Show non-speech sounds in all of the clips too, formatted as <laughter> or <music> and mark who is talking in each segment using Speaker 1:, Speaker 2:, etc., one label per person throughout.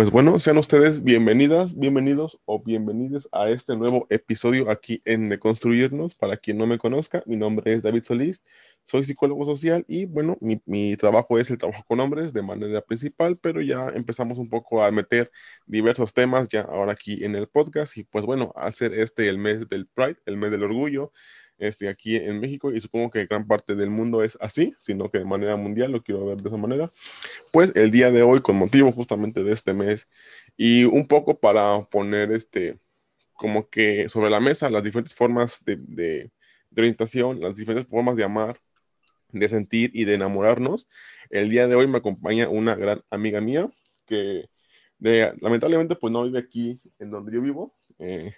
Speaker 1: Pues bueno, sean ustedes bienvenidas, bienvenidos o bienvenidos a este nuevo episodio aquí en Deconstruirnos. Para quien no me conozca, mi nombre es David Solís, soy psicólogo social y bueno, mi, mi, trabajo es el trabajo con hombres de manera principal, pero ya empezamos un poco a meter diversos temas ya ahora aquí en el podcast y pues bueno, al ser este el mes del Pride, el mes del orgullo, este, aquí en México y supongo que gran parte del mundo es así, sino que de manera mundial lo quiero ver de esa manera. Pues el día de hoy, con motivo justamente de este mes y un poco para poner este, como que sobre la mesa las diferentes formas de, de, orientación, las diferentes formas de amar, de sentir y de enamorarnos. El día de hoy me acompaña una gran amiga mía que lamentablemente pues no vive aquí en donde yo vivo. Eh,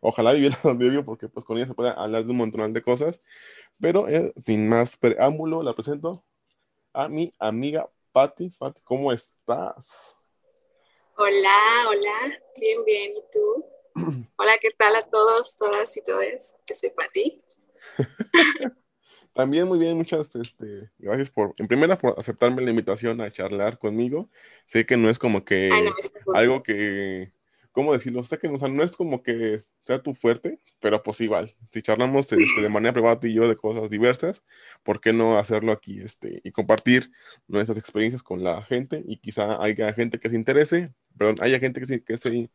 Speaker 1: Ojalá viviera <laughs> donde vivo porque pues con ella se puede hablar de un montón de cosas. Pero eh, sin más preámbulo, la presento a mi amiga Patti. Patti, ¿cómo estás?
Speaker 2: Hola, hola, bien, bien, ¿y tú? <clears throat> hola, ¿qué tal a todos, todas y todos? Que soy Patti. <laughs>
Speaker 1: También muy bien, muchas este, gracias por, en primera, por aceptarme la invitación a charlar conmigo. Sé que no es como que Ay, no, algo que ¿cómo decirlo? Que o sea, no es como que sea tu fuerte, pero pues igual, si charlamos de manera privada tú y yo de cosas diversas, ¿por qué no hacerlo aquí este, y compartir nuestras experiencias con la gente? Y quizá haya gente que se interese, perdón, haya gente que se, que se,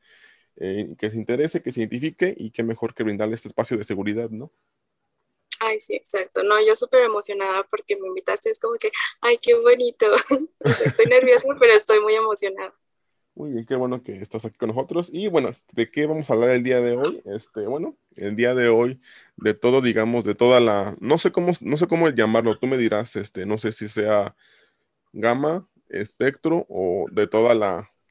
Speaker 1: eh, que se interese, que se identifique y que mejor que brindarle este espacio de seguridad, ¿no?
Speaker 2: Ay, sí, exacto. No, yo súper emocionada porque me invitaste, es como que, ay, qué bonito. <laughs> estoy nerviosa, pero estoy muy emocionada.
Speaker 1: Muy bien, qué bueno que estás aquí con nosotros. Y bueno, ¿de qué vamos a hablar el día de hoy? Este, bueno, el día de hoy, de todo, digamos, de toda la, no sé cómo, no sé cómo llamarlo, tú me dirás, este, no sé si sea gama, espectro o de todas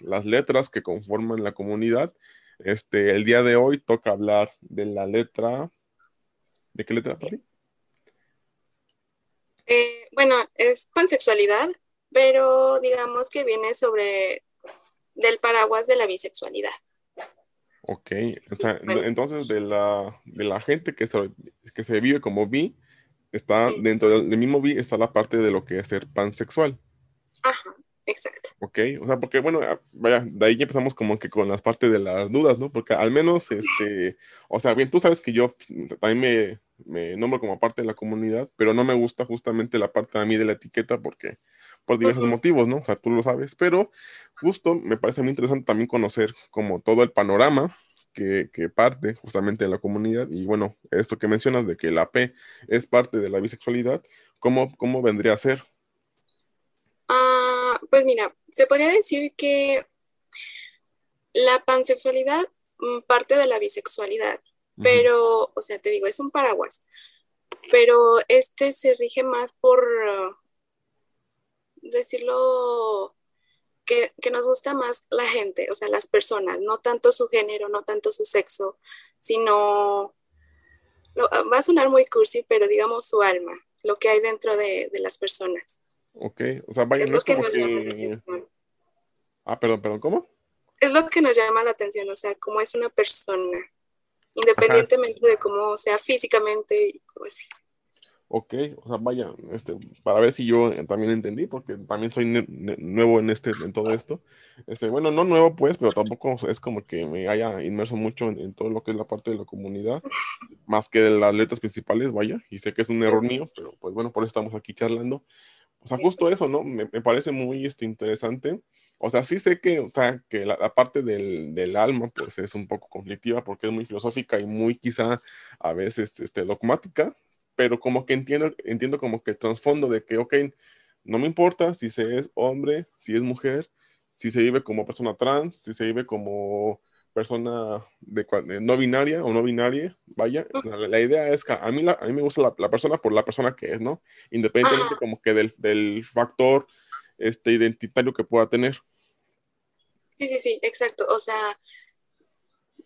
Speaker 1: las letras que conforman la comunidad. Este, el día de hoy toca hablar de la letra, ¿de qué letra, Pati?
Speaker 2: Eh, bueno, es pansexualidad, pero digamos que viene sobre del paraguas de la bisexualidad.
Speaker 1: Ok, o sea, entonces de la, de la gente que se, que se vive como bi, está dentro del, mismo bi, está la parte de lo que es ser pansexual.
Speaker 2: Ajá, exacto.
Speaker 1: Ok, o sea, porque bueno, ah, vaya, de ahí ya empezamos como que con las partes de las dudas, ¿no? Porque al menos, este, o sea, bien, tú sabes que yo también me, me nombro como parte de la comunidad, pero no me gusta justamente la parte a mí de la etiqueta porque por diversos motivos, ¿no? O sea, tú lo sabes, pero justo me parece muy interesante también conocer como todo el panorama que, que, parte justamente de la comunidad y bueno, esto que mencionas de que la P es parte de la bisexualidad, ¿cómo, cómo vendría a ser?
Speaker 2: Uh, pues mira, se podría decir que la pansexualidad mm, parte de la bisexualidad, pero, o sea, te digo, es un paraguas, pero este se rige más por, decirlo, que, que, nos gusta más la gente, o sea, las personas, no tanto su género, no tanto su sexo, sino, lo, va a sonar muy cursi, pero digamos su alma, lo que hay dentro de, de las personas.
Speaker 1: Ok, o sea, vaya, es no es como que... Ah, perdón, perdón, ¿cómo?
Speaker 2: Es lo que nos llama la atención, o sea, cómo es una persona, independientemente Ajá. de cómo sea físicamente y cómo así.
Speaker 1: Ok, o sea, vaya, este, para ver si yo también entendí, porque también soy nuevo en este, en todo esto. Este, bueno, no nuevo pues, pero tampoco es como que me haya inmerso mucho en, en, todo lo que es la parte de la comunidad, más que de las letras principales, vaya, y sé que es un error mío, pero pues bueno, por eso estamos aquí charlando. O sea, justo eso, ¿no? Me, me parece muy este, interesante. O sea, sí sé que, o sea, que la, la parte del, del, alma, pues es un poco conflictiva porque es muy filosófica y muy quizá a veces este, dogmática, pero como que entiendo, entiendo como que el trasfondo de que, ok, no me importa si se es hombre, si es mujer, si se vive como persona trans, si se vive como persona de, de no binaria o no binaria, vaya, la, la, idea es que a mí, la, a mí me gusta la, la, persona por la persona que es, ¿no? Independientemente como que del, del factor este, identitario que pueda tener.
Speaker 2: Sí, sí, sí, exacto. O sea,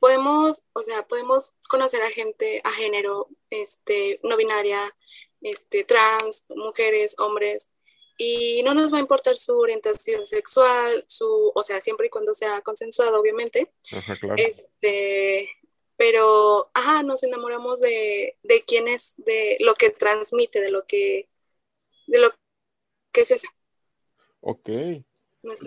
Speaker 2: podemos, o sea, podemos conocer a gente a género, este, no binaria, este, trans, mujeres, hombres, y no nos va a importar su orientación sexual, su, o sea, siempre y cuando sea consensuado, obviamente.
Speaker 1: Ajá, claro.
Speaker 2: Este, pero, ajá, nos enamoramos de, de quién es, de lo que transmite, de lo que, de lo que es eso.
Speaker 1: Ok.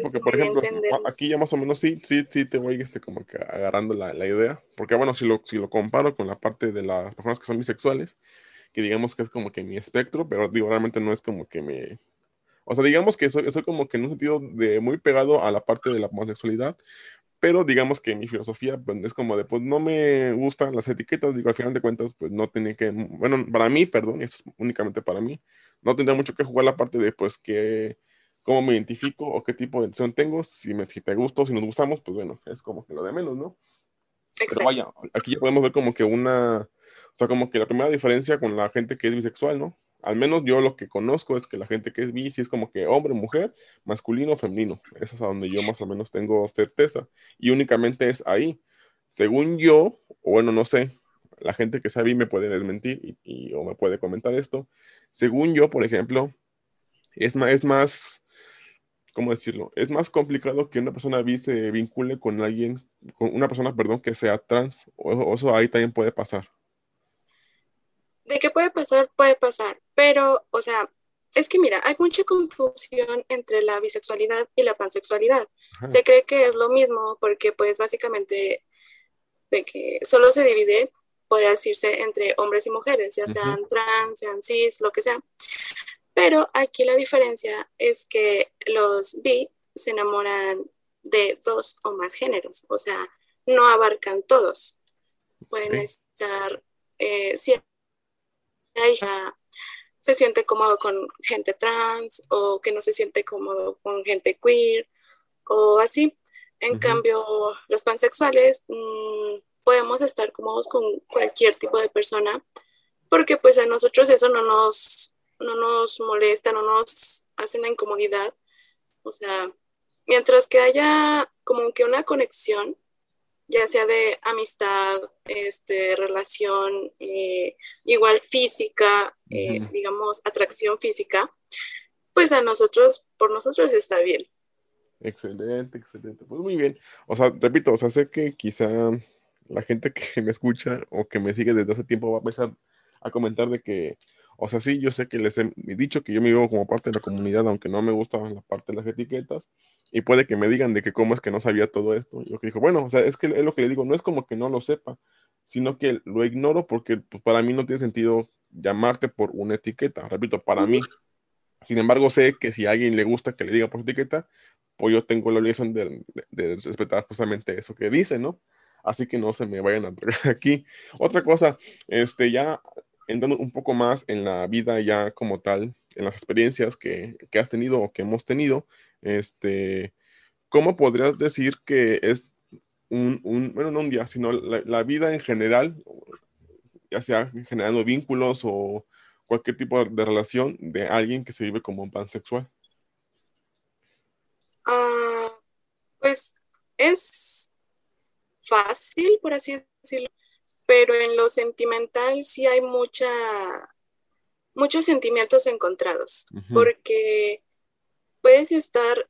Speaker 1: Porque, por ejemplo, aquí ya más o menos sí, sí, sí te voy este, como que agarrando la, la, idea. Porque, bueno, si lo, si lo comparo con la parte de las personas que son bisexuales, que digamos que es como que mi espectro, pero digo, realmente no es como que me... O sea, digamos que soy, soy como que en un sentido de muy pegado a la parte de la homosexualidad, pero digamos que mi filosofía pues, es como de, pues no me gustan las etiquetas, digo, al final de cuentas, pues no tiene que, bueno, para mí, perdón, eso es únicamente para mí, no tendría mucho que jugar la parte de, pues, que cómo me identifico o qué tipo de identificación tengo, si, me, si te gusto, si nos gustamos, pues bueno, es como que lo de menos, ¿no? Pero vaya, aquí ya podemos ver como que una, o sea, como que la primera diferencia con la gente que es bisexual, ¿no? Al menos yo lo que conozco es que la gente que es bi, sí es como que hombre, mujer, masculino, femenino. Eso es a donde yo más o menos tengo certeza. Y únicamente es ahí. Según yo, o bueno, no sé, la gente que sabe me puede desmentir y, o me puede comentar esto. Según yo, por ejemplo, es más, es más ¿cómo decirlo? Es más complicado que una persona bi se vincule con alguien, con una persona, perdón, que sea trans. O, eso ahí también puede pasar.
Speaker 2: De qué puede pasar, puede pasar. Pero, o sea, es que mira, hay mucha confusión entre la bisexualidad y la pansexualidad. Se cree que es lo mismo porque pues básicamente de que solo se divide, podría decirse, entre hombres y mujeres, ya sean trans, sean cis, lo que sea. Pero aquí la diferencia es que los bi se enamoran de dos o más géneros, o sea, no abarcan todos. Pueden estar, eh, si se siente cómodo con gente trans o que no se siente cómodo con gente queer o así. En cambio, los pansexuales mm, podemos estar cómodos con cualquier tipo de persona porque pues a nosotros eso no nos no nos molesta, no nos hace una incomodidad. O sea, mientras que haya como que una conexión, ya sea de amistad, este, relación, eh, igual física, eh, digamos, atracción física, pues a nosotros, por nosotros está bien.
Speaker 1: Excelente, excelente. Pues muy bien. O sea, repito, o sea, sé que quizá la gente que <laughs> me escucha o que me sigue desde hace tiempo va a empezar a comentar de que o sea, sí, yo sé que les he dicho que yo me vivo como parte de la comunidad, aunque no me gusta la parte de las etiquetas, y puede que me digan de que cómo es que no sabía todo esto. Yo que digo, bueno, o sea, es que es lo que le digo, no es como que no lo sepa, sino que lo ignoro porque pues, para mí no tiene sentido llamarte por una etiqueta, repito, para mí. Sin embargo, sé que si a alguien le gusta que le diga por etiqueta, pues yo tengo la obligación de, de, respetar justamente eso que dice, ¿no? Así que no se me vayan a <laughs> aquí. Otra cosa, este, ya entrando un poco más en la vida ya como tal, en las experiencias que, has tenido o que hemos tenido, este, ¿cómo podrías decir que es un, bueno, no un día, sino la, vida en general, ya sea generando vínculos o cualquier tipo de relación de alguien que se vive como un pansexual?
Speaker 2: Uh, pues es fácil, por así decirlo, pero en lo sentimental sí hay mucha, muchos sentimientos encontrados, porque puedes estar,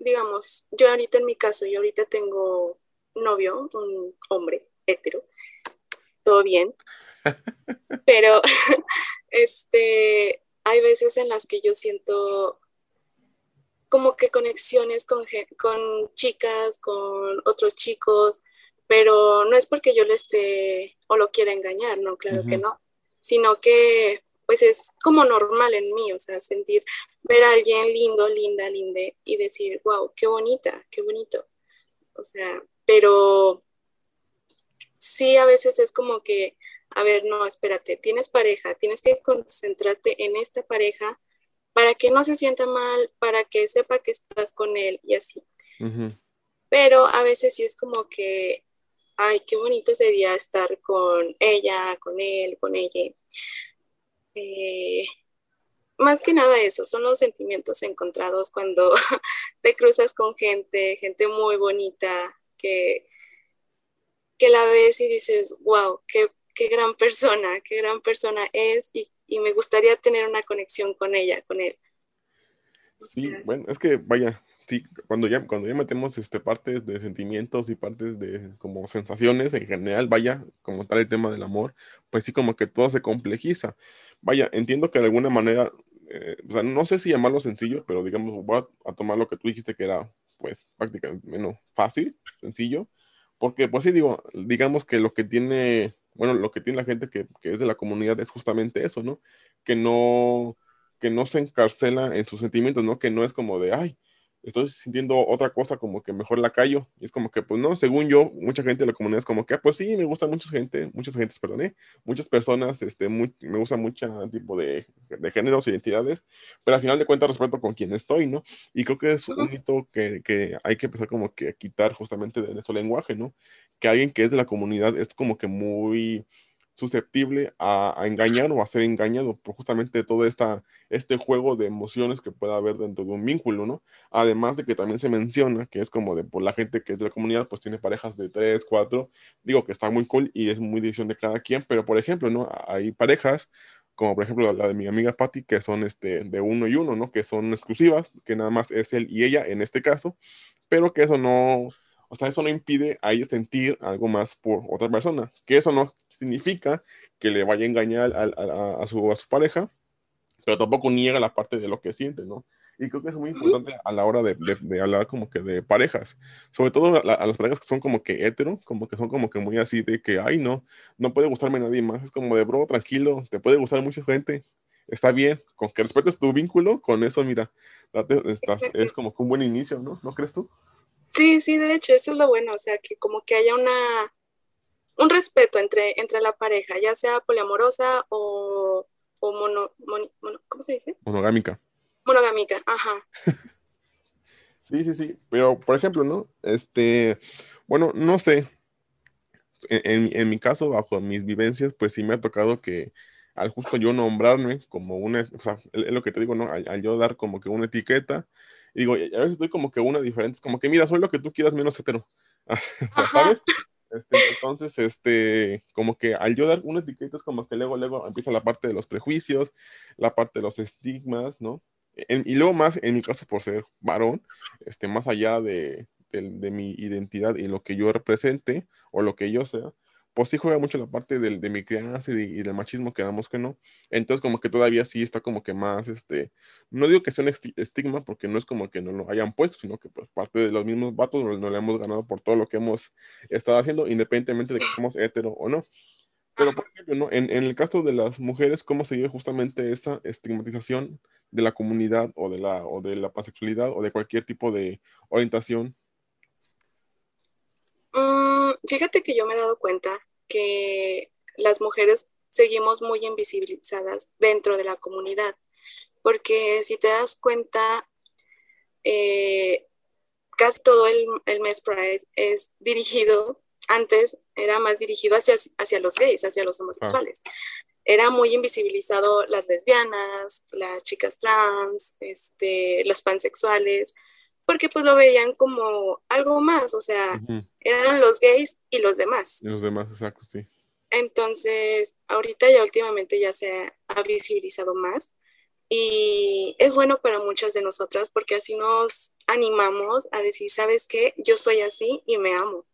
Speaker 2: digamos, yo ahorita en mi caso, yo ahorita tengo novio, un hombre hetero, todo bien, <laughs> pero <laughs> este, hay veces en las que yo siento como que conexiones con, con chicas, con otros chicos, pero no es porque yo le esté o lo quiera engañar, no, claro que no, sino que pues es como normal en mí, o sea, sentir, ver a alguien lindo, linda, linde y decir, wow, qué bonita, qué bonito. O sea, pero sí a veces es como que, a ver, no, espérate, tienes pareja, tienes que concentrarte en esta pareja para que no se sienta mal, para que sepa que estás con él y así. Pero a veces sí es como que ay, qué bonito sería estar con ella, con él, con ella. Eh, más que nada eso, son los sentimientos encontrados cuando <laughs> te cruzas con gente, gente muy bonita, que, que la ves y dices, wow, qué, qué gran persona, qué gran persona es y, me gustaría tener una conexión con ella, con él.
Speaker 1: sí, bueno, es que vaya, sí, cuando ya, cuando ya metemos este, partes de sentimientos y partes de como sensaciones en general, vaya, como tal el tema del amor, pues sí como que todo se complejiza. Vaya, entiendo que de alguna manera eh, o sea, no sé si llamarlo sencillo, pero digamos, voy a, tomar lo que tú dijiste que era, pues, prácticamente menos fácil, sencillo, porque, pues sí, digo, digamos que lo que tiene, bueno, lo que tiene la gente que, que es de la comunidad es justamente eso, ¿no? Que no, que no se encarcela en sus sentimientos, ¿no? Que no es como de, ay, estoy sintiendo otra cosa, como que mejor la callo. Y es como que, pues no, según yo, mucha gente de la comunidad es como que, ah, pues sí, me gusta mucha gente, muchas gentes, perdón, ¿eh? muchas personas, este, me gusta mucho tipo de, de géneros, identidades, pero al final de cuentas respeto con quien estoy, ¿no? Y creo que es un hito que, que, hay que empezar como que a quitar justamente de nuestro lenguaje, ¿no? Que alguien que es de la comunidad es como que muy susceptible a, engañar o a ser engañado por justamente todo esta, este juego de emociones que pueda haber dentro de un vínculo, ¿no? Además de que también se menciona que es como de por la gente que es de la comunidad, pues tiene parejas de tres, cuatro, digo que está muy cool y es muy decisión de cada quien, pero por ejemplo, ¿no? Hay parejas como por ejemplo la de mi amiga Patty, que son este, de uno y uno, ¿no? Que son exclusivas, que nada más es él y ella en este caso, pero que eso no, o sea, eso no impide a ella sentir algo más por otra persona, que eso no significa que le vaya a engañar a, su, a su pareja, pero tampoco niega la parte de lo que siente, ¿no? Y creo que es muy importante a la hora de, de, hablar como que de parejas, sobre todo a, las parejas que son como que hetero, como que son como que muy así de que, ay, no, no puede gustarme nadie más, es como de, bro, tranquilo, te puede gustar mucha gente, está bien, con que respetes tu vínculo, con eso, mira, estás, es como que un buen inicio, ¿no? ¿No crees tú?
Speaker 2: Sí, sí, de hecho, eso es lo bueno, o sea, que como que haya una, un respeto entre, entre la pareja, ya sea poliamorosa o, o mono, ¿cómo se dice?
Speaker 1: Monogámica.
Speaker 2: Monogámica, ajá. <laughs>
Speaker 1: sí, sí, sí, pero por ejemplo, ¿no? Este, bueno, no sé, en, en, mi caso, bajo mis vivencias, pues sí me ha tocado que al justo yo nombrarme como una, o sea, es lo que te digo, ¿no? al yo dar como que una etiqueta, y digo, a veces estoy como que una diferente, como que mira, soy lo que tú quieras menos hetero. <laughs> ¿Sabes? Este, entonces, este, como que al yo dar una etiqueta es como que luego, luego empieza la parte de los prejuicios, la parte de los estigmas, ¿no? y luego más, en mi caso, por ser varón, este, más allá de, de mi identidad y lo que yo represente o lo que yo sea, pues sí juega mucho la parte del, de mi crianza y, del machismo, que damos que no. Entonces, como que todavía sí está como que más, este, no digo que sea un estigma, porque no es como que no lo hayan puesto, sino que pues parte de los mismos vatos no, no le hemos ganado por todo lo que hemos estado haciendo, independientemente de que somos hetero o no. Pero, por ejemplo, ¿no? en, en, el caso de las mujeres, ¿cómo se vive justamente esa estigmatización de la comunidad o de la, o de la pansexualidad o de cualquier tipo de orientación
Speaker 2: Mm, fíjate que yo me he dado cuenta que las mujeres seguimos muy invisibilizadas dentro de la comunidad, porque si te das cuenta, eh, casi todo el, mes Pride es dirigido, antes era más dirigido hacia, hacia los gays, hacia los homosexuales. Era muy invisibilizado las lesbianas, las chicas trans, este, los pansexuales, porque pues lo veían como algo más, o sea, eran los gays y los demás.
Speaker 1: Y los demás, exacto, sí.
Speaker 2: Entonces, ahorita ya últimamente ya se ha visibilizado más y es bueno para muchas de nosotras porque así nos animamos a decir, ¿sabes qué? Yo soy así y me amo.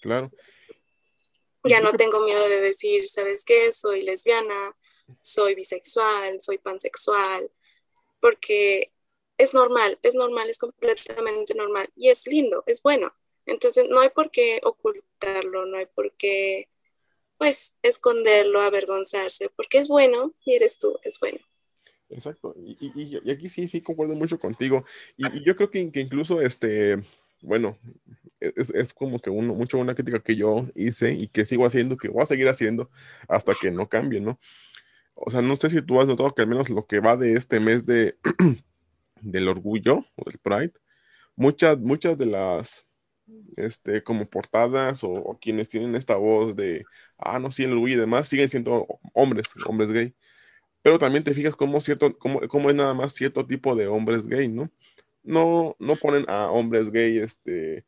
Speaker 1: Claro.
Speaker 2: Ya no tengo miedo de decir, ¿sabes qué? Soy lesbiana, soy bisexual, soy pansexual, porque es normal, es normal, es completamente normal y es lindo, es bueno. Entonces no hay por qué ocultarlo, no hay por qué pues esconderlo, avergonzarse, porque es bueno y eres tú, es bueno.
Speaker 1: Exacto, y, aquí sí, sí concuerdo mucho contigo. Y, yo creo que, que, incluso, este, bueno, es, es como que uno, mucho una crítica que yo hice y que sigo haciendo, que voy a seguir haciendo hasta que no cambie, ¿no? O sea, no sé si tú has notado que al menos lo que va de este mes de <clears throat> del orgullo o del Pride, muchas, muchas de las, este, como portadas o, quienes tienen esta voz de, ah, no, sí, el y demás, siguen siendo hombres, hombres gay. Pero también te fijas cómo, cierto, cómo, cómo es nada más cierto tipo de hombres gay, ¿no? No, no ponen a hombres gay, este,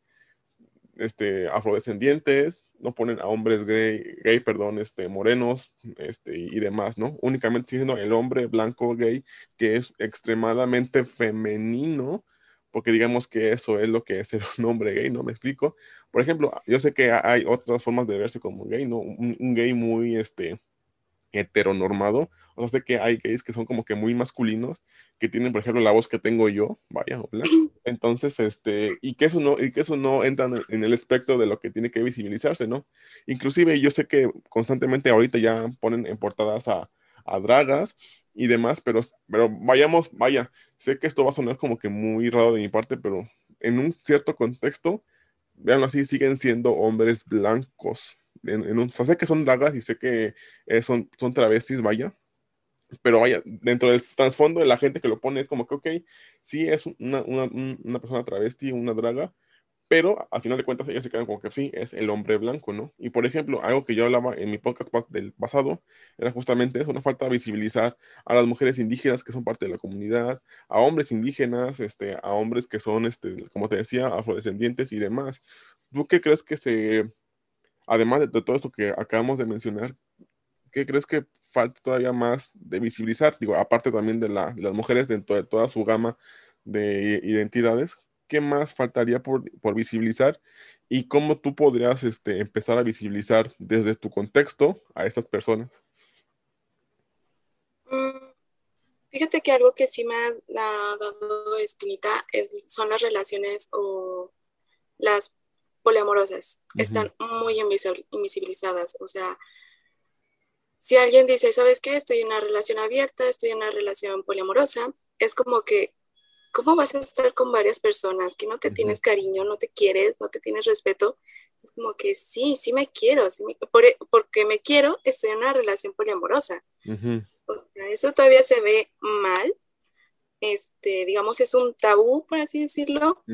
Speaker 1: este, afrodescendientes, no ponen a hombres gay, gay perdón, este, morenos este, y demás, ¿no? Únicamente siendo el hombre blanco gay que es extremadamente femenino, porque digamos que eso es lo que es ser <laughs> un hombre gay, ¿no? Me explico. Por ejemplo, yo sé que hay otras formas de verse como gay, ¿no? Un, gay muy, este, heteronormado. O sea, sé que hay gays que son como que muy masculinos, que tienen, por ejemplo, la voz que tengo yo, vaya, hola. <laughs> Entonces, este, y que eso no, y que eso no entra en el espectro de lo que tiene que visibilizarse, ¿no? Inclusive yo sé que constantemente ahorita ya ponen en portadas a, a dragas y demás, pero, pero vayamos, vaya, sé que esto va a sonar como que muy raro de mi parte, pero en un cierto contexto, veanlo así, siguen siendo hombres blancos. En, un, sé que son dragas y sé que eh, son, son travestis, vaya, pero vaya, dentro del trasfondo de la gente que lo pone es como que, ok, sí es una, una, una persona travesti, una draga, pero al final de cuentas ellos se quedan como que sí, es el hombre blanco, ¿no? Y por ejemplo, algo que yo hablaba en mi podcast del pasado era justamente eso, una falta de visibilizar a las mujeres indígenas que son parte de la comunidad, a hombres indígenas, este, a hombres que son, este, como te decía, afrodescendientes y demás. ¿Tú qué crees que se, además de, todo esto que acabamos de mencionar, qué crees que falta todavía más de visibilizar? Digo, aparte también de, la, de las mujeres dentro de toda su gama de identidades, ¿qué más faltaría por, visibilizar y cómo tú podrías este, empezar a visibilizar desde tu contexto a estas personas?
Speaker 2: Mm, fíjate que algo que sí me ha, dado espinita es, son las relaciones o las poliamorosas. Están muy invisibilizadas. O sea, si alguien dice, ¿sabes qué? Estoy en una relación abierta, estoy en una relación poliamorosa, es como que ¿cómo vas a estar con varias personas que no te tienes cariño, no te quieres, no te tienes respeto? Es como que sí, sí me quiero, e, porque me quiero, estoy en una relación poliamorosa. o sea, eso todavía se ve mal, este, digamos, es un tabú, por así decirlo.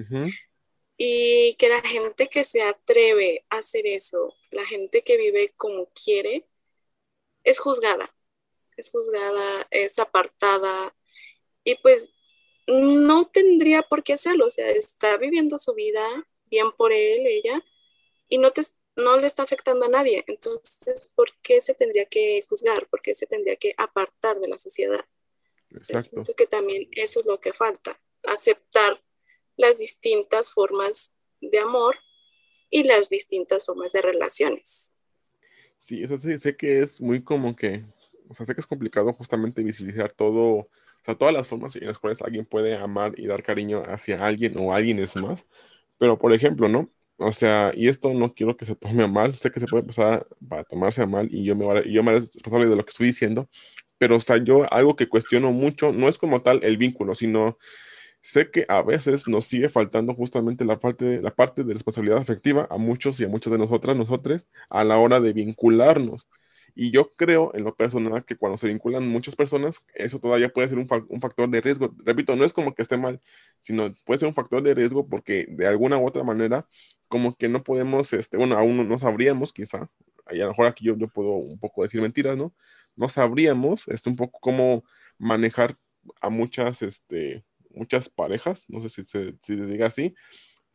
Speaker 2: Y que la gente que se atreve a hacer eso, la gente que vive como quiere, es juzgada. Es juzgada, es apartada. Y pues no tendría por qué hacerlo, o sea, está viviendo su vida bien por él, ella, y no, te, no le está afectando a nadie. Entonces, ¿por qué se tendría que juzgar? ¿Por qué se tendría que apartar de la sociedad? Exacto. Siento que también eso es lo que falta, aceptar las distintas formas de amor y las distintas formas de relaciones.
Speaker 1: Sí, eso sí, sé que es muy como que, o sea, sé que es complicado justamente visibilizar todo o sea, todas las formas en las cuales alguien puede amar y dar cariño hacia alguien o alguien es más. Pero, por ejemplo, ¿no? O sea, y esto no quiero que se tome a mal, sé que se puede pasar para tomarse a mal y yo me, yo me responsable de lo que estoy diciendo, pero, o sea, yo algo que cuestiono mucho no es como tal el vínculo, sino sé que a veces nos sigue faltando justamente la parte, la parte de responsabilidad afectiva a muchos y a muchas de nosotras, nosotros, a la hora de vincularnos. Y yo creo en lo personal que cuando se vinculan muchas personas, eso todavía puede ser un, factor de riesgo. Repito, no es como que esté mal, sino puede ser un factor de riesgo porque de alguna u otra manera, como que no podemos, este, bueno, aún no, sabríamos quizá, y a lo mejor aquí yo, yo puedo un poco decir mentiras, ¿no? No sabríamos este, un poco cómo manejar a muchas, este, muchas parejas, no sé si se, diga así,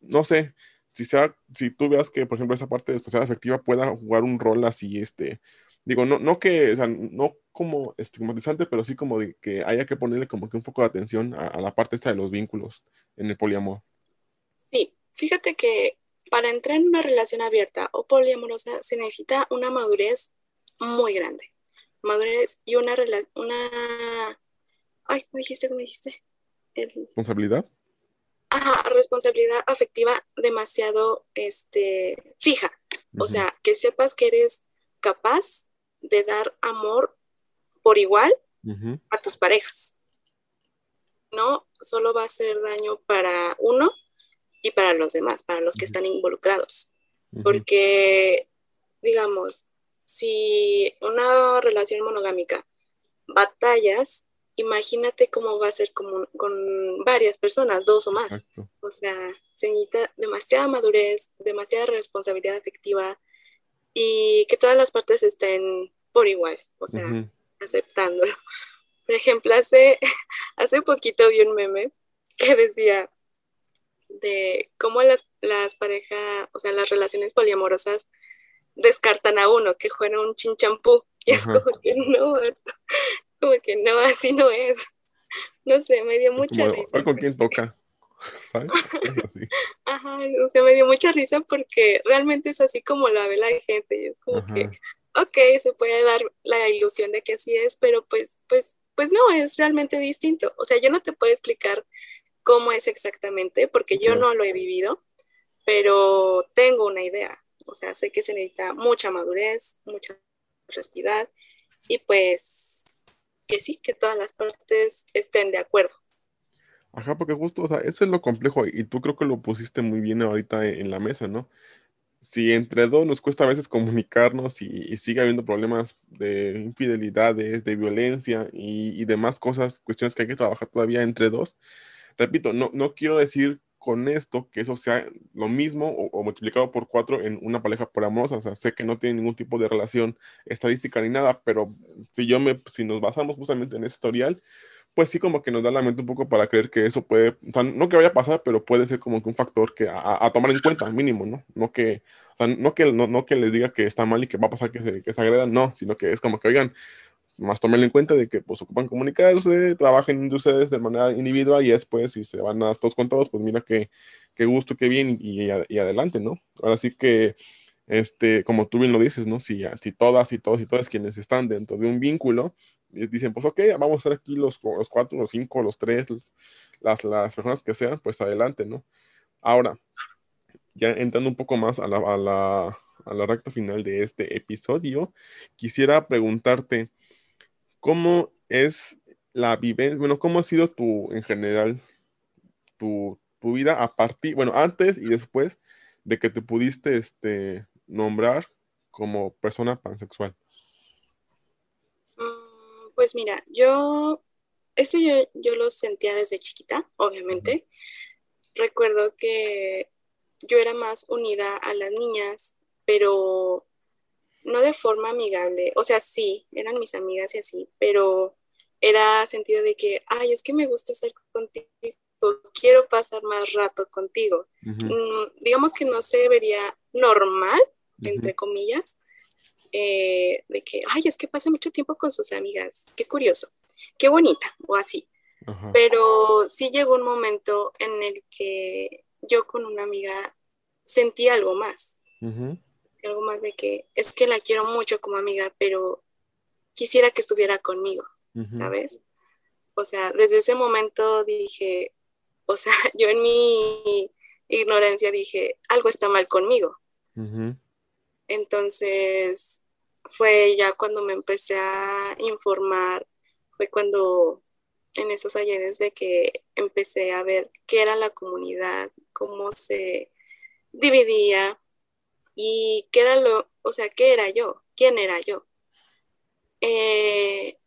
Speaker 1: no sé, si sea, si tú veas que, por ejemplo, esa parte de responsabilidad afectiva pueda jugar un rol así, este, digo, no, no que, o sea, no como estigmatizante, pero sí como de que haya que ponerle como que un foco de atención a, la parte esta de los vínculos en el poliamor.
Speaker 2: Sí, fíjate que para entrar en una relación abierta o poliamorosa se necesita una madurez muy grande. Madurez y una una ay, ¿cómo dijiste? ¿Cómo dijiste?
Speaker 1: ¿Responsabilidad?
Speaker 2: Ajá, responsabilidad afectiva demasiado este, fija. O sea, que sepas que eres capaz de dar amor por igual a tus parejas. No solo va a ser daño para uno y para los demás, para los que están involucrados. Porque, digamos, si una relación monogámica batallas, imagínate cómo va a ser con, con varias personas, dos o más. O sea, se necesita demasiada madurez, demasiada responsabilidad afectiva, y que todas las partes estén por igual, o sea, aceptándolo. Por ejemplo, hace, <laughs> hace poquito vi un meme que decía de cómo las, las parejas, o sea, las relaciones poliamorosas descartan a uno que juega un chinchampú y es como que no, como que no, así no es. No sé, me dio mucha risa.
Speaker 1: ¿Con quién toca? <laughs>
Speaker 2: Ajá, o sea, me dio mucha risa porque realmente es así como la ve la gente y es como que, ok, se puede dar la ilusión de que así es, pero pues, pues, pues no, es realmente distinto. O sea, yo no te puedo explicar cómo es exactamente, porque yo no lo he vivido, pero tengo una idea. O sea, sé que se necesita mucha madurez, mucha honestidad y pues que sí, que todas las partes estén de acuerdo.
Speaker 1: Ajá, porque justo, o sea, eso es lo complejo y tú creo que lo pusiste muy bien ahorita en la mesa, ¿no? Si entre dos nos cuesta a veces comunicarnos y, sigue habiendo problemas de infidelidades, de violencia y, y, demás cosas, cuestiones que hay que trabajar todavía entre dos, repito, no, no quiero decir con esto que eso sea lo mismo o, multiplicado por cuatro en una pareja por amorosa. O sea, sé que no tiene ningún tipo de relación estadística ni nada, pero si yo me, si nos basamos justamente en ese historial, pues sí como que nos da la mente un poco para creer que eso puede, o no que vaya a pasar, pero puede ser como que un factor que a, tomar en cuenta, mínimo, ¿no? No que, o sea, no que, no, no, que les diga que está mal y que va a pasar que se, que se agredan, no, sino que es como que, oigan, más tomen en cuenta de que pues ocupan comunicarse, trabajen ustedes de manera individual y después si se van a todos con todos, pues mira qué, qué gusto, qué bien y, y, adelante, ¿no? Ahora sí que, este, como tú bien lo dices, ¿no? Si, si todas y todos y todas quienes están dentro de un vínculo, dicen, pues ok, vamos a estar aquí los, los cuatro, los cinco, los tres, las, las personas que sean, pues adelante, ¿no? Ahora, ya entrando un poco más a la, a la, a la recta final de este episodio, quisiera preguntarte, ¿cómo es la vivencia, bueno, cómo ha sido tu, en general, tu, tu, vida a partir, bueno, antes y después de que te pudiste este, nombrar como persona pansexual?
Speaker 2: Pues mira, yo, eso yo, yo lo sentía desde chiquita, obviamente. Recuerdo que yo era más unida a las niñas, pero no de forma amigable. O sea, sí, eran mis amigas y así, pero era sentido de que, ay, es que me gusta estar contigo, quiero pasar más rato contigo. Mm, digamos que no se vería normal, entre comillas, eh, de que, ay, es que pasa mucho tiempo con sus amigas, qué curioso, qué bonita, o así. Pero sí llegó un momento en el que yo con una amiga sentí algo más. Algo más de que es que la quiero mucho como amiga, pero quisiera que estuviera conmigo, ¿sabes? O sea, desde ese momento dije, o sea, <laughs> yo en mi ignorancia dije, algo está mal conmigo. Entonces, fue ya cuando me empecé a informar, fue cuando en esos ayeres de que empecé a ver qué era la comunidad, cómo se dividía y qué era lo, o sea, qué era yo, quién era yo. Eh,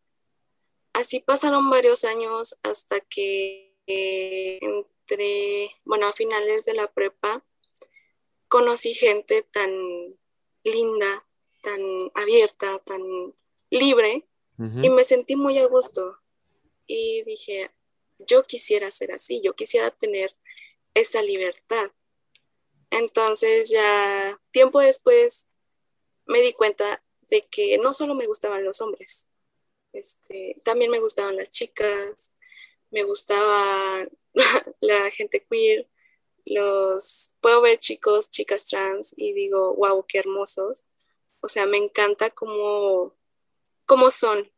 Speaker 2: así pasaron varios años hasta que entré, bueno, a finales de la prepa, conocí gente tan linda, tan abierta, tan libre, y me sentí muy a gusto. Y dije, yo quisiera ser así, yo quisiera tener esa libertad. Entonces ya tiempo después me di cuenta de que no solo me gustaban los hombres, este, también me gustaban las chicas, me gustaba <laughs> la gente queer, los puedo ver chicos, chicas trans y digo, wow, qué hermosos. O sea, me encanta cómo, cómo son.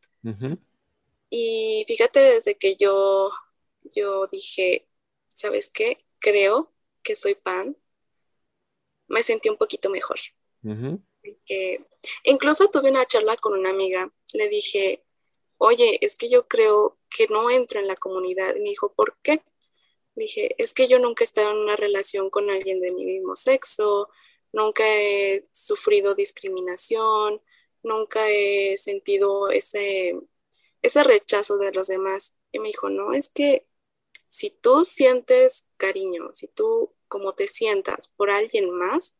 Speaker 2: Y fíjate, desde que yo, yo dije, ¿sabes qué? Creo que soy pan, me sentí un poquito mejor. incluso tuve una charla con una amiga, le dije, oye, es que yo creo que no entro en la comunidad. Y me dijo, ¿por qué? Dije, es que yo nunca he estado en una relación con alguien de mi mismo sexo, nunca he sufrido discriminación, nunca he sentido ese, ese rechazo de los demás. Y me dijo, no, es que si tú sientes cariño, si tú como te sientas por alguien más,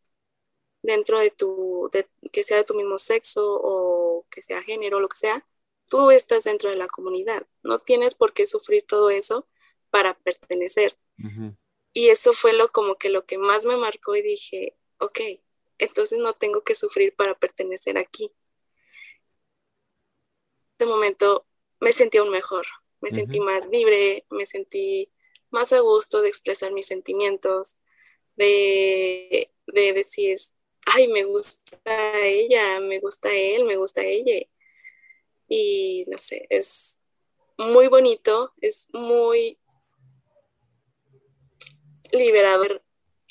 Speaker 2: dentro de tu, que sea de tu mismo sexo o que sea género, lo que sea, tú estás dentro de la comunidad. No tienes por qué sufrir todo eso para pertenecer. Y eso fue lo como que lo que más me marcó y dije, ok, entonces no tengo que sufrir para pertenecer aquí. En ese momento me sentí aún mejor, me sentí más libre, me sentí más a gusto de expresar mis sentimientos, de, de decir, ay, me gusta ella, me gusta él, me gusta ella. Y no sé, es muy bonito, es muy liberador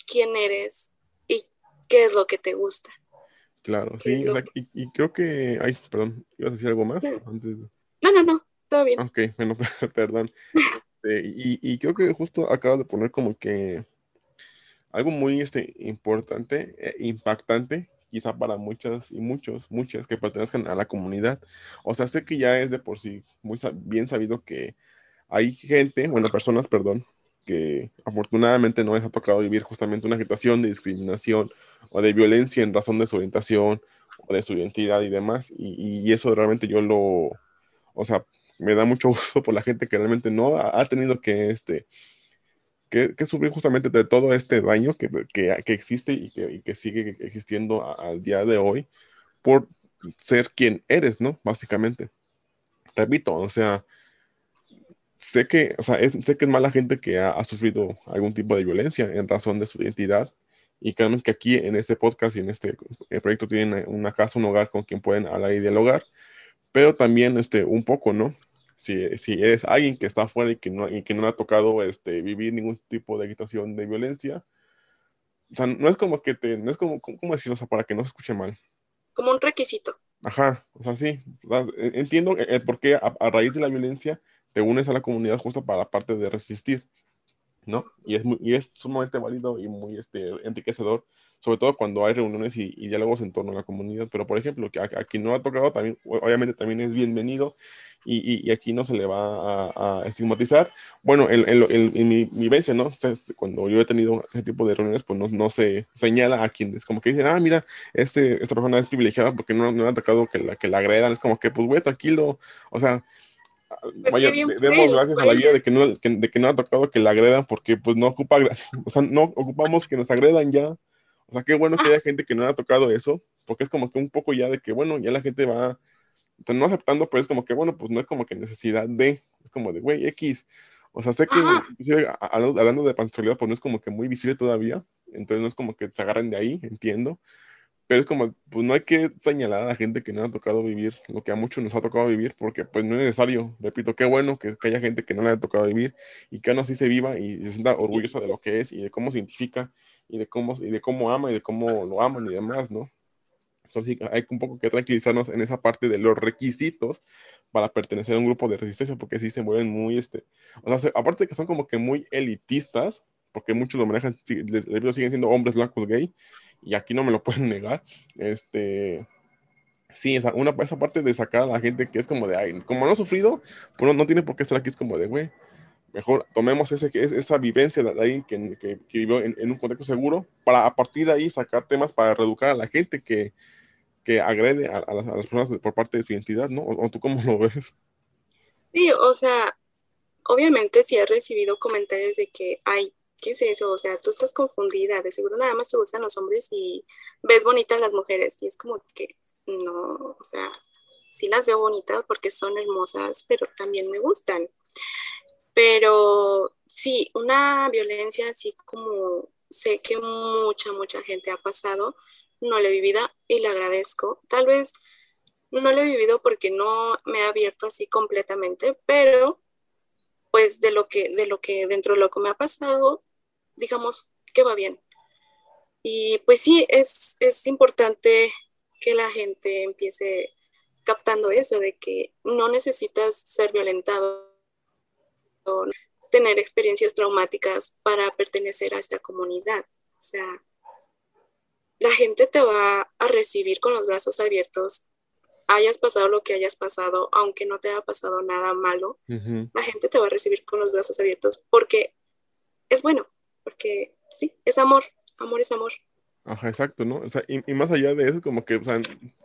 Speaker 2: quién eres y qué es lo que te gusta.
Speaker 1: Claro, sí, y, creo que, ay, perdón, ¿ibas a decir algo más?
Speaker 2: No, no, no, todo bien.
Speaker 1: Ok, <laughs> bueno, <laughs> perdón. Este, y, y, creo que justo acabas de poner como que algo muy este, importante, e impactante, quizá para muchas y muchos, muchas que pertenezcan a la comunidad. O sea, sé que ya es de por sí muy bien sabido que hay gente, bueno, personas, perdón, que afortunadamente no les ha tocado vivir justamente una situación de discriminación o de violencia en razón de su orientación o de su identidad y demás. Y, y eso realmente yo lo, o sea, me da mucho <laughs> gusto por la gente que realmente no ha, tenido que, este, que, que, sufrir justamente de todo este daño que, que, que existe y, que, sigue existiendo al día de hoy por ser quien eres, ¿no? Básicamente. Repito, o sea, sé que, o sea, es, sé que es mala gente que ha, sufrido algún tipo de violencia en razón de su identidad. Y créanme que aquí en este podcast y en este eh, proyecto tienen una casa, un hogar con quien pueden hablar y dialogar, pero también este, un poco, ¿no? Si, si eres alguien que está afuera y que no, y que no ha tocado este, vivir ningún tipo de agitación de violencia, o sea, no es como que te, no es como, ¿cómo decirlo? O sea, para que no se escuche mal.
Speaker 2: Como un requisito.
Speaker 1: Ajá, o sea, sí, e, entiendo el, por qué a, raíz de la violencia te unes a la comunidad justo para la parte de resistir, ¿no? Y es, muy, y es sumamente válido y muy este, enriquecedor, sobre todo cuando hay reuniones y, diálogos en torno a la comunidad. Pero, por ejemplo, que a, quien no ha tocado, también, obviamente también es bienvenido y, y aquí no se le va a, estigmatizar. Bueno, en, mi vivencia, ¿no? cuando yo he tenido ese tipo de reuniones, pues no, no se señala a quienes como que dicen, ah, mira, este, esta persona es privilegiada porque no, no ha tocado que la, que la agredan. Es como que, pues, güey, tranquilo. O sea, pues vaya, demos gracias a la vida de que, no, de que no ha tocado que la agredan porque pues no ocupa, o sea, no ocupamos que nos agredan ya. O sea, qué bueno que haya gente que no ha tocado eso, porque es como que un poco ya de que, bueno, ya la gente va, no aceptando, pero es como que, bueno, pues no es como que necesidad de, es como de, güey, X. O sea, sé que hablando de pansexualidad, pues no es como que muy visible todavía, entonces no es como que se agarren de ahí, entiendo, pero es como, pues no hay que señalar a la gente que no ha tocado vivir lo que a muchos nos ha tocado vivir, porque pues no es necesario. Repito, qué bueno que, haya gente que no le ha tocado vivir y que aún así se viva y se sienta orgullosa de lo que es y de cómo se identifica y de cómo, y de cómo ama y de cómo lo aman y demás, ¿no? Entonces sí, hay un poco que tranquilizarnos en esa parte de los requisitos para pertenecer a un grupo de resistencia, porque sí se mueven muy, este, o sea, aparte de que son como que muy elitistas, porque muchos lo manejan, siguen siendo hombres blancos gay, y aquí no me lo <laughs> pueden negar, este, sí, esa, una, esa parte de sacar a la gente que es como de, ay, como no ha sufrido, pues no, tiene por qué estar aquí, es como de, güey, mejor tomemos ese, esa vivencia de alguien que, que, vivió en, un contexto seguro, para a partir de ahí sacar temas para reeducar a la gente que, que agrede a, las, personas por parte de su identidad, ¿no? ¿O, tú cómo lo ves?
Speaker 2: Sí, o sea, obviamente si has recibido comentarios de que, ay, ¿qué es eso? O sea, tú estás confundida, de seguro nada más te gustan los hombres y ves bonitas las mujeres. Y es como que, no, o sea, sí las veo bonitas porque son hermosas, pero también me gustan. Pero sí, una violencia así como sé que mucha, mucha gente ha pasado, no la he vivido y le agradezco. Tal vez no la he vivido porque no me he abierto así completamente, pero pues de lo que, de lo que dentro de lo que me ha pasado, digamos que va bien. Y pues sí, es, es importante que la gente empiece captando eso, de que no necesitas ser violentado, o tener experiencias traumáticas para pertenecer a esta comunidad. O sea, la gente te va a recibir con los brazos abiertos, hayas pasado lo que hayas pasado, aunque no te haya pasado nada malo, la gente te va a recibir con los brazos abiertos porque es bueno, porque sí, es amor, amor es amor.
Speaker 1: Ajá, exacto, ¿no? O sea, y, más allá de eso, como que, o sea,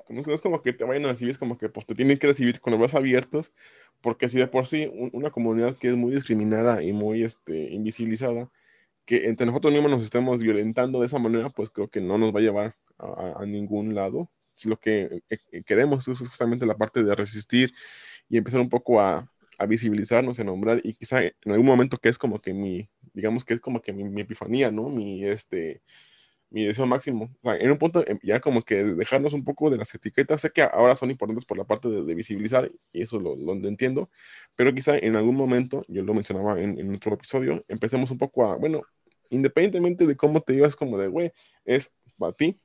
Speaker 1: como, no es como que te vayan a recibir, es como que pues te tienen que recibir con los brazos abiertos, porque si de por sí una comunidad que es muy discriminada y muy este, invisibilizada, que entre nosotros mismos nos estemos violentando de esa manera, pues creo que no nos va a llevar a, ningún lado. Si lo que eh, eh, queremos es justamente la parte de resistir y empezar un poco a, a visibilizarnos, a nombrar, y quizá en algún momento que es como que mi, digamos que es como que mi, epifanía, ¿no? Mi, este, mi deseo máximo. En un punto em, ya como que dejarnos un poco de las etiquetas, sé que ahora son importantes por la parte de, visibilizar y eso lo, lo, entiendo, pero quizá en algún momento, yo lo mencionaba en, en otro episodio, empecemos un poco a, bueno, independientemente de cómo te llevas, como de, güey, es para ti,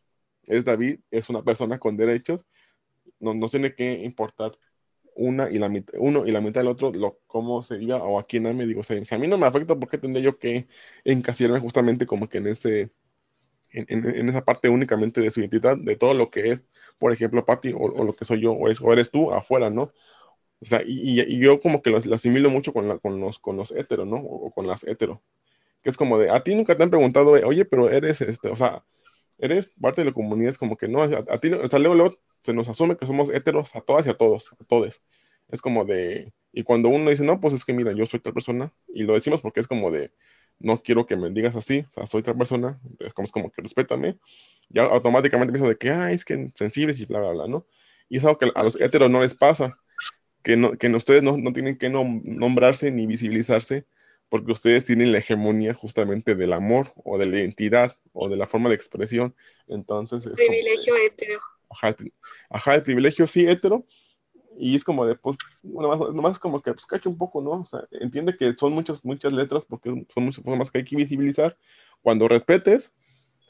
Speaker 1: es David, es una persona con derechos, no, no tiene que importar una y la mitad, uno y la mitad del otro, lo, cómo se diga o a quién me digo, o sea, si a mí no me afecta, ¿por qué tendría yo que encasillarme justamente como que en ese, en, en, esa parte únicamente de su identidad, de todo lo que es, por ejemplo, Pati, o, o, lo que soy yo, o, es, o eres tú afuera, ¿no? O sea, y, y, yo como que lo, asimilo mucho con, la, con, los, con los heteros, ¿no? O, con las hetero. Que es como de, a ti nunca te han preguntado, oye, pero eres, este, o sea, eres parte de la comunidad, es como que no, a, a ti, o sea, luego, luego se nos asume que somos heteros a todas y a todos, a todos. Es como de, y cuando uno dice, no, pues es que mira, yo soy tal persona, y lo decimos porque es como de, no quiero que me digas así, o sea, soy tal persona, es como, es como que respétame, ya automáticamente pienso de que, ah, es que sensibles y bla, bla, bla, ¿no? Y es algo que a los heteros no les pasa, que, no, que ustedes no, no tienen que nombrarse ni visibilizarse, porque ustedes tienen la hegemonía justamente del amor o de la identidad o de la forma de expresión. Entonces, es
Speaker 2: privilegio hetero.
Speaker 1: Ajá el, privilegio sí hetero. Y es como de, pues, nomás, nomás como que, pues, un poco, ¿no? O sea, entiende que son muchas, muchas letras porque son muchas formas que hay que visibilizar. Cuando respetes,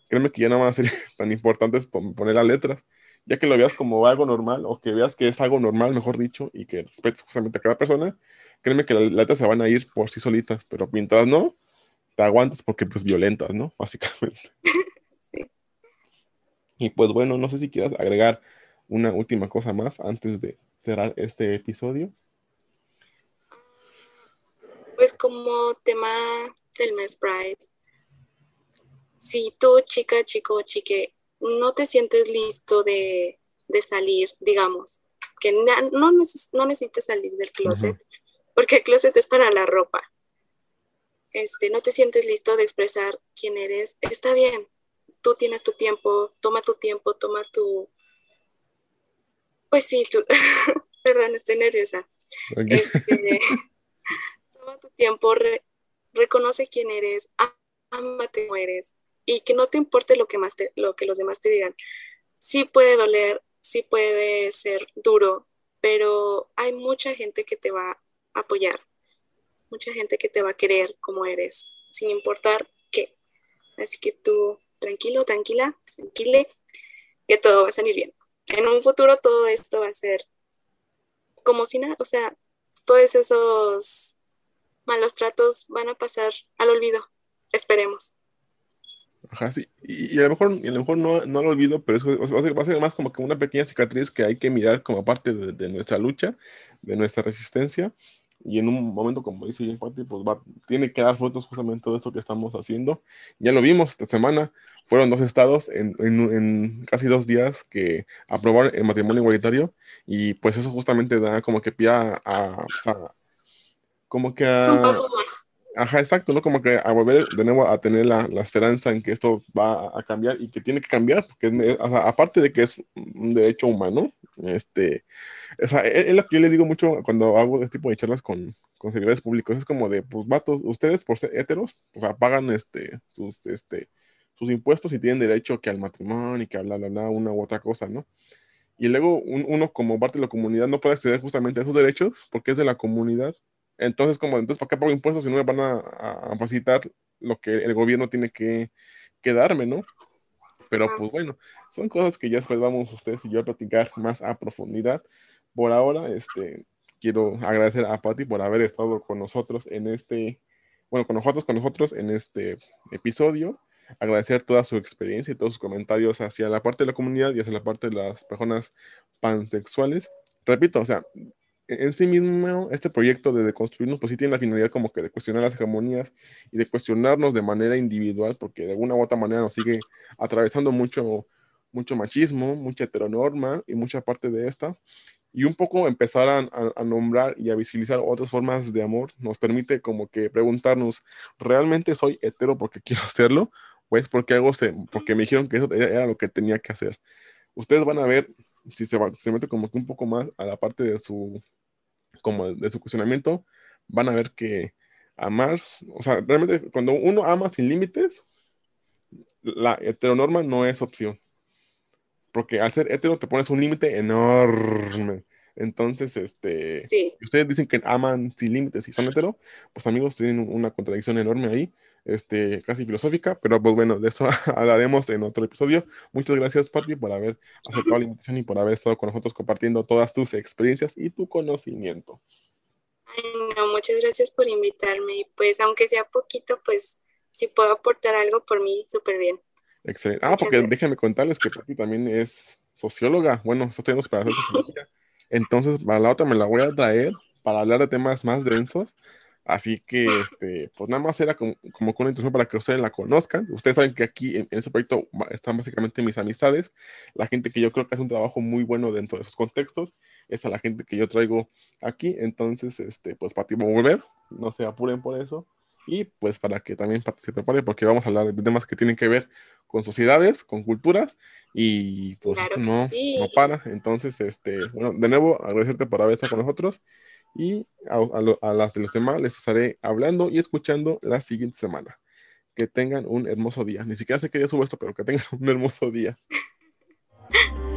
Speaker 1: créeme que ya no van a ser <laughs> tan importantes poner las letras. Ya que lo veas como algo normal, o que veas que es algo normal, mejor dicho, y que respetes justamente a cada persona, créeme que las letras se van a ir por sí solitas. Pero mientras no, te aguantas porque, pues, violentas, ¿no? <laughs> Básicamente. Y pues bueno, no sé si quieras agregar una última cosa más antes de cerrar este episodio.
Speaker 2: Pues como tema del mes Pride, si tú, chica, chico, chique, no te sientes listo de, salir, digamos, que no, no necesitas salir del closet, porque el closet es para la ropa. Este, no te sientes listo de expresar quién eres, está bien, tú tienes tu tiempo, toma tu tiempo, toma tu... Pues sí, tú... <laughs> Perdón, estoy nerviosa. Este, <laughs> toma tu tiempo, reconoce quién eres, ámate como eres y que no te importe lo que, más lo que los demás te digan. Sí puede doler, sí puede ser duro, pero hay mucha gente que te va a apoyar, mucha gente que te va a querer como eres, sin importar qué. Así que tú tranquilo, tranquila, tranquile, que todo va a salir bien. En un futuro todo esto va a ser como si nada, o sea, todos esos malos tratos van a pasar al olvido, esperemos.
Speaker 1: Ajá, sí. Y, a lo mejor, a lo mejor no, no lo olvido, pero eso va a, ser, va a, ser, más como que una pequeña cicatriz que hay que mirar como parte de, de nuestra lucha, de nuestra resistencia y en un momento, como dice Jim Patty, pues va, tiene que dar frutos justamente todo esto que estamos haciendo. Ya lo vimos esta semana, fueron dos estados en, en, casi dos días que aprobaron el matrimonio igualitario y pues eso justamente da como que pie a, como que a... Ajá, exacto, ¿no? Como que a volver de nuevo a tener la, la esperanza en que esto va a cambiar y que tiene que cambiar, porque aparte de que es un derecho humano, este, o sea, es, lo que yo les digo mucho cuando hago este tipo de charlas con, con servidores públicos, es como de, pues, vatos, ustedes por ser heteros, o sea, pagan este, sus, este, sus impuestos y tienen derecho que al matrimonio y que a bla, bla, bla, una u otra cosa, ¿no? Y luego uno como parte de la comunidad no puede acceder justamente a esos derechos porque es de la comunidad. Entonces, como, entonces, ¿para qué pago impuestos si no me van a, a, facilitar lo que el gobierno tiene que, que darme, ¿no? Pero pues bueno, son cosas que ya después vamos ustedes y yo a platicar más a profundidad. Por ahora, este, quiero agradecer a Patti por haber estado con nosotros en este, bueno, con nosotros, con nosotros en este episodio. Agradecer toda su experiencia y todos sus comentarios hacia la parte de la comunidad y hacia la parte de las personas pansexuales. Repito, o sea, en sí mismo este proyecto de deconstruirnos, pues sí tiene la finalidad como que de cuestionar las hegemonías y de cuestionarnos de manera individual, porque de alguna u otra manera nos sigue atravesando mucho, mucho machismo, mucha heteronorma y mucha parte de esta. Y un poco empezar a, a, nombrar y a visibilizar otras formas de amor nos permite como que preguntarnos, ¿realmente soy hetero porque quiero <laughs> hacerlo? ¿O es porque, hago porque me dijeron que eso era lo que tenía que hacer? Ustedes van a ver si se, va, se mete como que un poco más a la parte de su como de su cuestionamiento, van a ver que amar, o sea, realmente cuando uno ama sin límites, la heteronorma no es opción. Porque al ser hetero te pones un límite enorme. Entonces, este, ustedes dicen que aman sin límites y son hetero, pues amigos, tienen una contradicción enorme ahí, este, casi filosófica, pero pues bueno, de eso <laughs> hablaremos en otro episodio. Muchas gracias, Patti, por haber aceptado la invitación y por haber estado con nosotros compartiendo todas tus experiencias y tu conocimiento.
Speaker 2: Ay, no, muchas gracias por invitarme y pues aunque sea poquito, pues si puedo aportar algo por mí, súper bien.
Speaker 1: Excelente. Ah, porque déjenme contarles que Patti también es socióloga. Bueno, está estudiando para hacer sociología. Entonces, para la otra me la voy a traer para hablar de temas más densos. Así que, este, pues nada más era como, como una intención para que ustedes la conozcan. Ustedes saben que aquí en, este proyecto están básicamente mis amistades, la gente que yo creo que hace un trabajo muy bueno dentro de esos contextos, es a la gente que yo traigo aquí. Entonces, este, pues para ti voy a volver, no se apuren por eso y pues para que también se prepare porque vamos a hablar de temas que tienen que ver con sociedades, con culturas y pues no, no para. Entonces, este, bueno, de nuevo agradecerte por haber estado con nosotros y a, las de los demás les estaré hablando y escuchando la siguiente semana. Que tengan un hermoso día. Ni siquiera sé qué día subo esto, pero que tengan <laughs> un hermoso día. <laughs>